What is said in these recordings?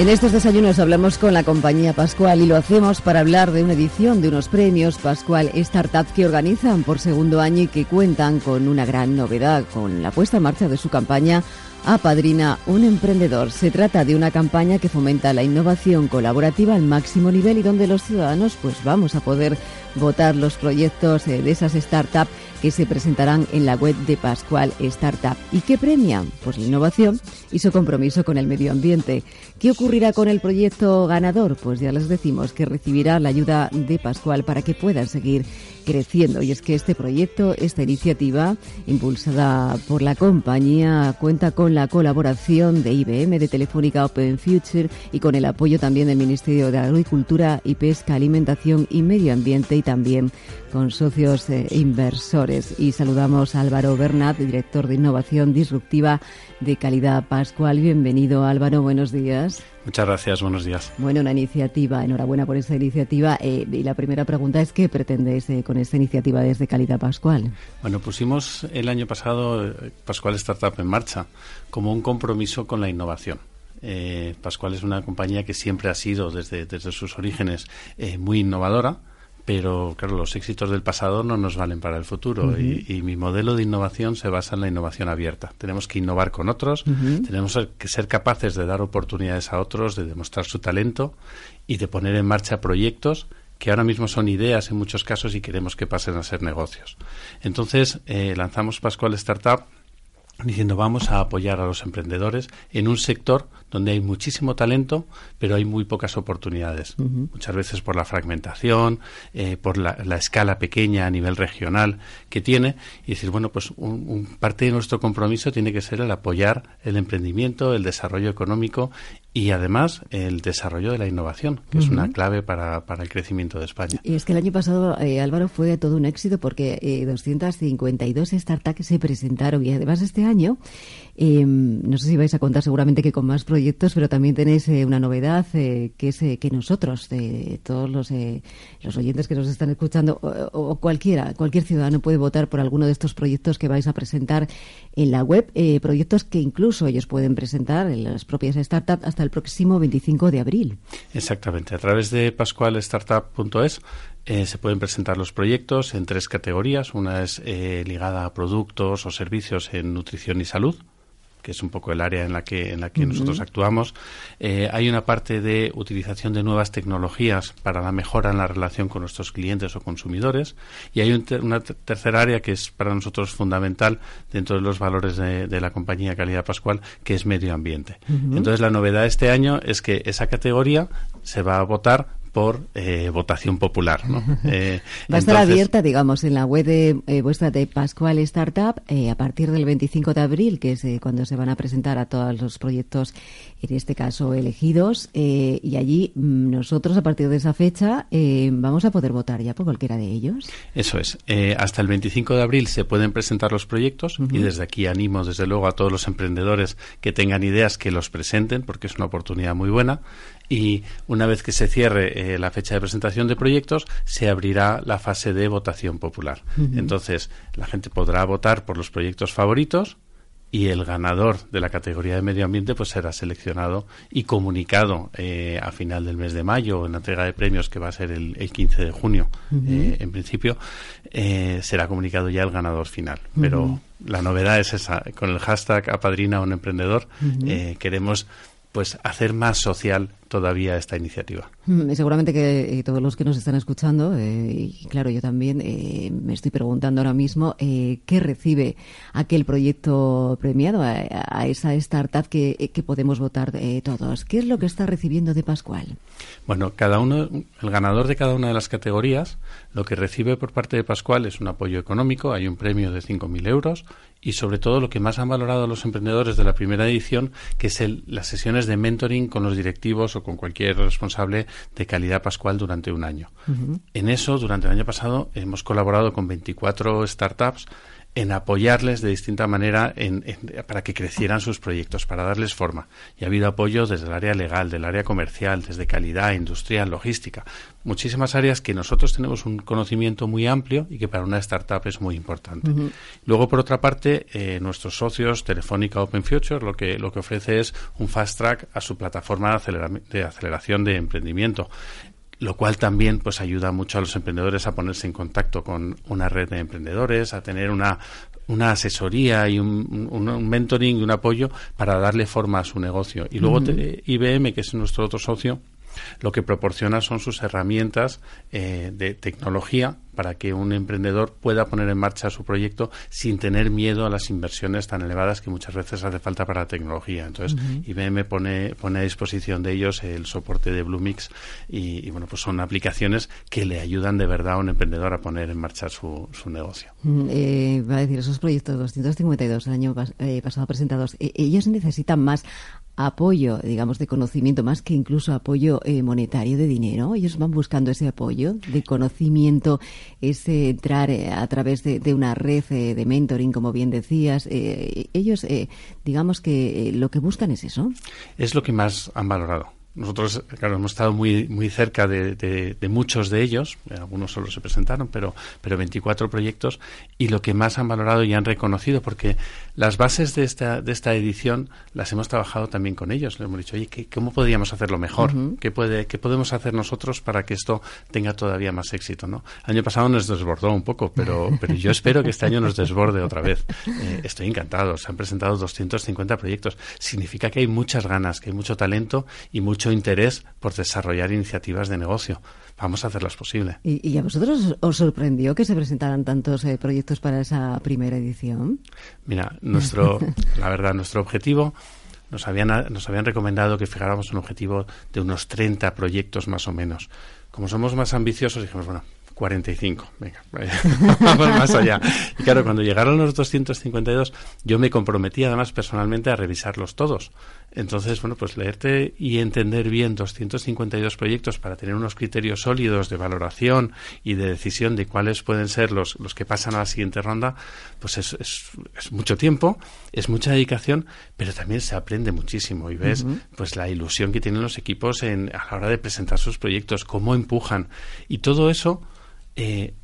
En estos desayunos hablamos con la compañía Pascual y lo hacemos para hablar de una edición de unos premios Pascual Startup que organizan por segundo año y que cuentan con una gran novedad, con la puesta en marcha de su campaña Apadrina un emprendedor. Se trata de una campaña que fomenta la innovación colaborativa al máximo nivel y donde los ciudadanos pues vamos a poder votar los proyectos eh, de esas startups que se presentarán en la web de Pascual Startup. ¿Y qué premian? Pues la innovación y su compromiso con el medio ambiente. ¿Qué ocurrirá con el proyecto ganador? Pues ya les decimos que recibirá la ayuda de Pascual para que puedan seguir creciendo. Y es que este proyecto, esta iniciativa, impulsada por la compañía, cuenta con la colaboración de IBM, de Telefónica Open Future y con el apoyo también del Ministerio de Agricultura y Pesca, Alimentación y Medio Ambiente y también con socios eh, inversores. Y saludamos a Álvaro Bernat, director de Innovación Disruptiva de Calidad Pascual. Bienvenido Álvaro, buenos días. Muchas gracias, buenos días. Bueno, una iniciativa, enhorabuena por esta iniciativa. Eh, y la primera pregunta es, ¿qué pretendes eh, con esta iniciativa desde Calidad Pascual? Bueno, pusimos el año pasado Pascual Startup en marcha como un compromiso con la innovación. Pascual es una compañía que siempre ha sido, desde, desde sus orígenes, muy innovadora pero claro, los éxitos del pasado no nos valen para el futuro y, mi modelo de innovación se basa en la innovación abierta. Tenemos que innovar con otros, tenemos que ser capaces de dar oportunidades a otros, de demostrar su talento y de poner en marcha proyectos que ahora mismo son ideas en muchos casos y queremos que pasen a ser negocios. Entonces, eh, lanzamos Pascual Startup diciendo vamos a apoyar a los emprendedores en un sector donde hay muchísimo talento, pero hay muy pocas oportunidades. Muchas veces por la fragmentación, eh, por la, escala pequeña a nivel regional que tiene. Y decir, bueno, pues un, parte de nuestro compromiso tiene que ser el apoyar el emprendimiento, el desarrollo económico y además el desarrollo de la innovación, que es una clave para, para, el crecimiento de España. Y es que el año pasado, eh, Álvaro, fue todo un éxito porque eh, 252 startups se presentaron y además este año eh, no sé si vais a contar seguramente que con más proyectos, pero también tenéis eh, una novedad eh, que es que nosotros, todos los, los oyentes que nos están escuchando, o, cualquiera, cualquier ciudadano puede votar por alguno de estos proyectos que vais a presentar en la web, proyectos que incluso ellos pueden presentar en las propias startups hasta el próximo 25 de abril. Exactamente, a través de pascualstartup.es se pueden presentar los proyectos en tres categorías. Una es ligada a productos o servicios en nutrición y salud que es un poco el área en la que, en la que nosotros actuamos. Eh, hay una parte de utilización de nuevas tecnologías para la mejora en la relación con nuestros clientes o consumidores. Y hay una tercera área que es para nosotros fundamental dentro de los valores de, la compañía Calidad Pascual, que es medio ambiente. Entonces, la novedad de este año es que esa categoría se va a votar por eh, votación popular. ¿no? Eh, Va a estar abierta, digamos, en la web de eh, vuestra de Pascual Startup a partir del 25 de abril, que es cuando se van a presentar a todos los proyectos, en este caso elegidos, y allí mm, nosotros a partir de esa fecha vamos a poder votar ya por cualquiera de ellos. Eso es. hasta el 25 de abril se pueden presentar los proyectos y desde aquí animo, desde luego, a todos los emprendedores que tengan ideas que los presenten, porque es una oportunidad muy buena y una vez que se cierre eh, la fecha de presentación de proyectos, se abrirá la fase de votación popular. Entonces, la gente podrá votar por los proyectos favoritos y el ganador de la categoría de medio ambiente pues será seleccionado y comunicado eh, a final del mes de mayo en la entrega de premios que va a ser el, 15 de junio eh, en principio será comunicado ya el ganador final. Pero la novedad es esa. Con el hashtag apadrina a un emprendedor queremos pues hacer más social todavía esta iniciativa. Mm, seguramente que eh, todos los que nos están escuchando, eh, y claro, yo también eh, me estoy preguntando ahora mismo qué recibe aquel proyecto premiado, a, esa startup que, que podemos votar todos. ¿Qué es lo que está recibiendo de Pascual? Bueno, cada uno, el ganador de cada una de las categorías, lo que recibe por parte de Pascual es un apoyo económico, hay un premio de 5.000 euros y sobre todo lo que más han valorado los emprendedores de la primera edición, que es el, las sesiones de mentoring con los directivos o con cualquier responsable de calidad pascual durante un año. En eso, durante el año pasado, hemos colaborado con 24 startups en apoyarles de distinta manera para que crecieran sus proyectos, para darles forma. Y ha habido apoyo desde el área legal, del área comercial, desde calidad, industrial, logística. Muchísimas áreas que nosotros tenemos un conocimiento muy amplio y que para una startup es muy importante. Luego, por otra parte, eh, nuestros socios, Telefónica Open Future, lo que, lo que ofrece es un fast track a su plataforma de aceleración de emprendimiento lo cual también pues ayuda mucho a los emprendedores a ponerse en contacto con una red de emprendedores, a tener una, una asesoría y un, un, mentoring y un apoyo para darle forma a su negocio. Y luego IBM, que es nuestro otro socio, lo que proporciona son sus herramientas eh, de tecnología para que un emprendedor pueda poner en marcha su proyecto sin tener miedo a las inversiones tan elevadas que muchas veces hace falta para la tecnología. Entonces, IBM pone, pone a disposición de ellos el soporte de Bluemix y, y, bueno, pues son aplicaciones que le ayudan de verdad a un emprendedor a poner en marcha su, su negocio. Mm, eh, va a decir, esos proyectos 252 el año eh, pasado presentados, ellos necesitan más apoyo, digamos, de conocimiento, más que incluso apoyo eh, monetario de dinero. Ellos van buscando ese apoyo de conocimiento, ese entrar eh, a través de, una red eh, de mentoring, como bien decías. ellos, digamos que lo que buscan es eso. Es lo que más han valorado nosotros, claro, hemos estado muy, muy cerca de, de, muchos de ellos, algunos solo se presentaron, pero, pero 24 proyectos, y lo que más han valorado y han reconocido, porque las bases de esta, de esta edición las hemos trabajado también con ellos. Les hemos dicho, oye, ¿cómo podríamos hacerlo mejor? ¿Qué, puede, ¿Qué podemos hacer nosotros para que esto tenga todavía más éxito? ¿no? El año pasado nos desbordó un poco, pero, pero yo espero que este año nos desborde otra vez. Eh, estoy encantado, se han presentado 250 proyectos. Significa que hay muchas ganas, que hay mucho talento y mucho interés por desarrollar iniciativas de negocio. Vamos a hacerlas posible. ¿Y, a vosotros os sorprendió que se presentaran tantos eh, proyectos para esa primera edición? Mira, nuestro, la verdad, nuestro objetivo nos habían, nos habían recomendado que fijáramos un objetivo de unos 30 proyectos más o menos. Como somos más ambiciosos, dijimos, bueno, 45. Venga, vamos más allá. Y claro, cuando llegaron los 252, yo me comprometí además personalmente a revisarlos todos. Entonces, bueno, pues leerte y entender bien 252 proyectos para tener unos criterios sólidos de valoración y de decisión de cuáles pueden ser los, los que pasan a la siguiente ronda, pues es, es, mucho tiempo, es mucha dedicación, pero también se aprende muchísimo y ves pues la ilusión que tienen los equipos en, a la hora de presentar sus proyectos, cómo empujan. Y todo eso eh,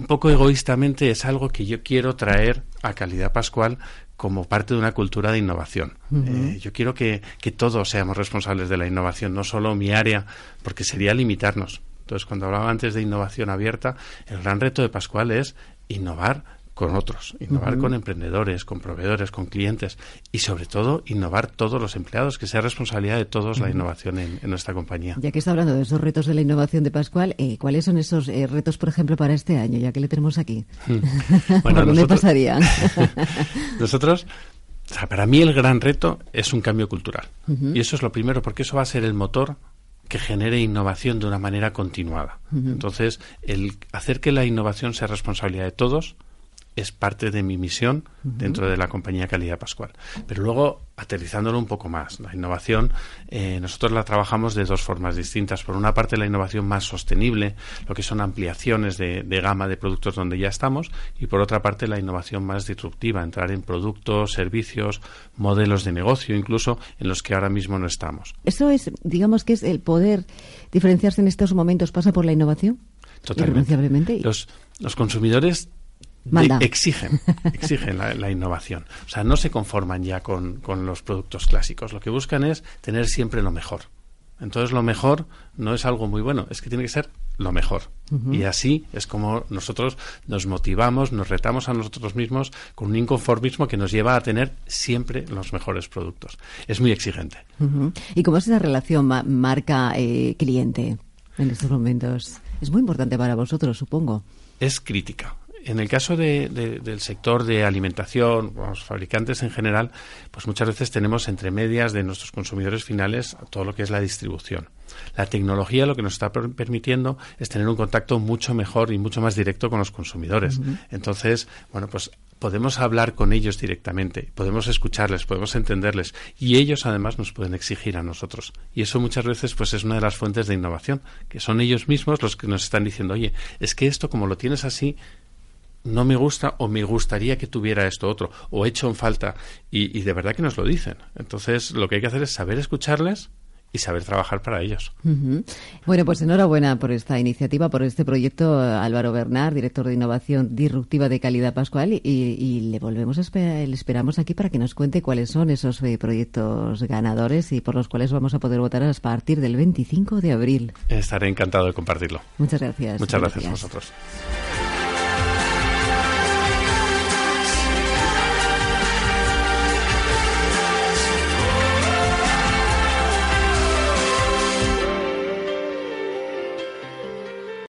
un poco egoístamente es algo que yo quiero traer a Calidad Pascual como parte de una cultura de innovación. Eh, yo quiero que, que, todos seamos responsables de la innovación, no solo mi área, porque sería limitarnos. Entonces, cuando hablaba antes de innovación abierta, el gran reto de Pascual es innovar con otros, innovar con emprendedores, con proveedores, con clientes y sobre todo innovar todos los empleados, que sea responsabilidad de todos la innovación en, nuestra compañía. Ya que está hablando de esos retos de la innovación de Pascual, eh, ¿cuáles son esos eh, retos, por ejemplo, para este año, ya que le tenemos aquí? Hmm. ¿Por dónde pasarían? nosotros para mí el gran reto es un cambio cultural. Y eso es lo primero, porque eso va a ser el motor que genere innovación de una manera continuada. Entonces, el hacer que la innovación sea responsabilidad de todos, es parte de mi misión dentro de la compañía Calidad Pascual. Pero luego, aterrizándolo un poco más, la innovación, eh, nosotros la trabajamos de dos formas distintas. Por una parte, la innovación más sostenible, lo que son ampliaciones de, gama de productos donde ya estamos, y por otra parte, la innovación más disruptiva, entrar en productos, servicios, modelos de negocio, incluso en los que ahora mismo no estamos. Eso es, digamos que es el poder diferenciarse en estos momentos, pasa por la innovación. Totalmente. Los, los consumidores exigen, exigen la, innovación. O sea, no se conforman ya con, los productos clásicos. Lo que buscan es tener siempre lo mejor. Entonces, lo mejor no es algo muy bueno, es que tiene que ser lo mejor. Y así es como nosotros nos motivamos, nos retamos a nosotros mismos con un inconformismo que nos lleva a tener siempre los mejores productos. Es muy exigente. ¿Y cómo es esa relación marca-cliente eh, en estos momentos? Es muy importante para vosotros, supongo. Es crítica en el caso de, del sector de alimentación, los fabricantes en general, pues muchas veces tenemos entre medias de nuestros consumidores finales todo lo que es la distribución. La tecnología lo que nos está permitiendo es tener un contacto mucho mejor y mucho más directo con los consumidores. Entonces, bueno, pues podemos hablar con ellos directamente, podemos escucharles, podemos entenderles y ellos además nos pueden exigir a nosotros. Y eso muchas veces pues es una de las fuentes de innovación, que son ellos mismos los que nos están diciendo, oye, es que esto como lo tienes así, no me gusta o me gustaría que tuviera esto otro o hecho en falta y, y de verdad que nos lo dicen. Entonces lo que hay que hacer es saber escucharles y saber trabajar para ellos. Bueno, pues enhorabuena por esta iniciativa, por este proyecto, Álvaro Bernard, director de Innovación Disruptiva de Calidad Pascual, y, le volvemos a le esperamos aquí para que nos cuente cuáles son esos eh, proyectos ganadores y por los cuales vamos a poder votar a partir del 25 de abril. Estaré encantado de compartirlo. Muchas gracias. Muchas gracias a vosotros.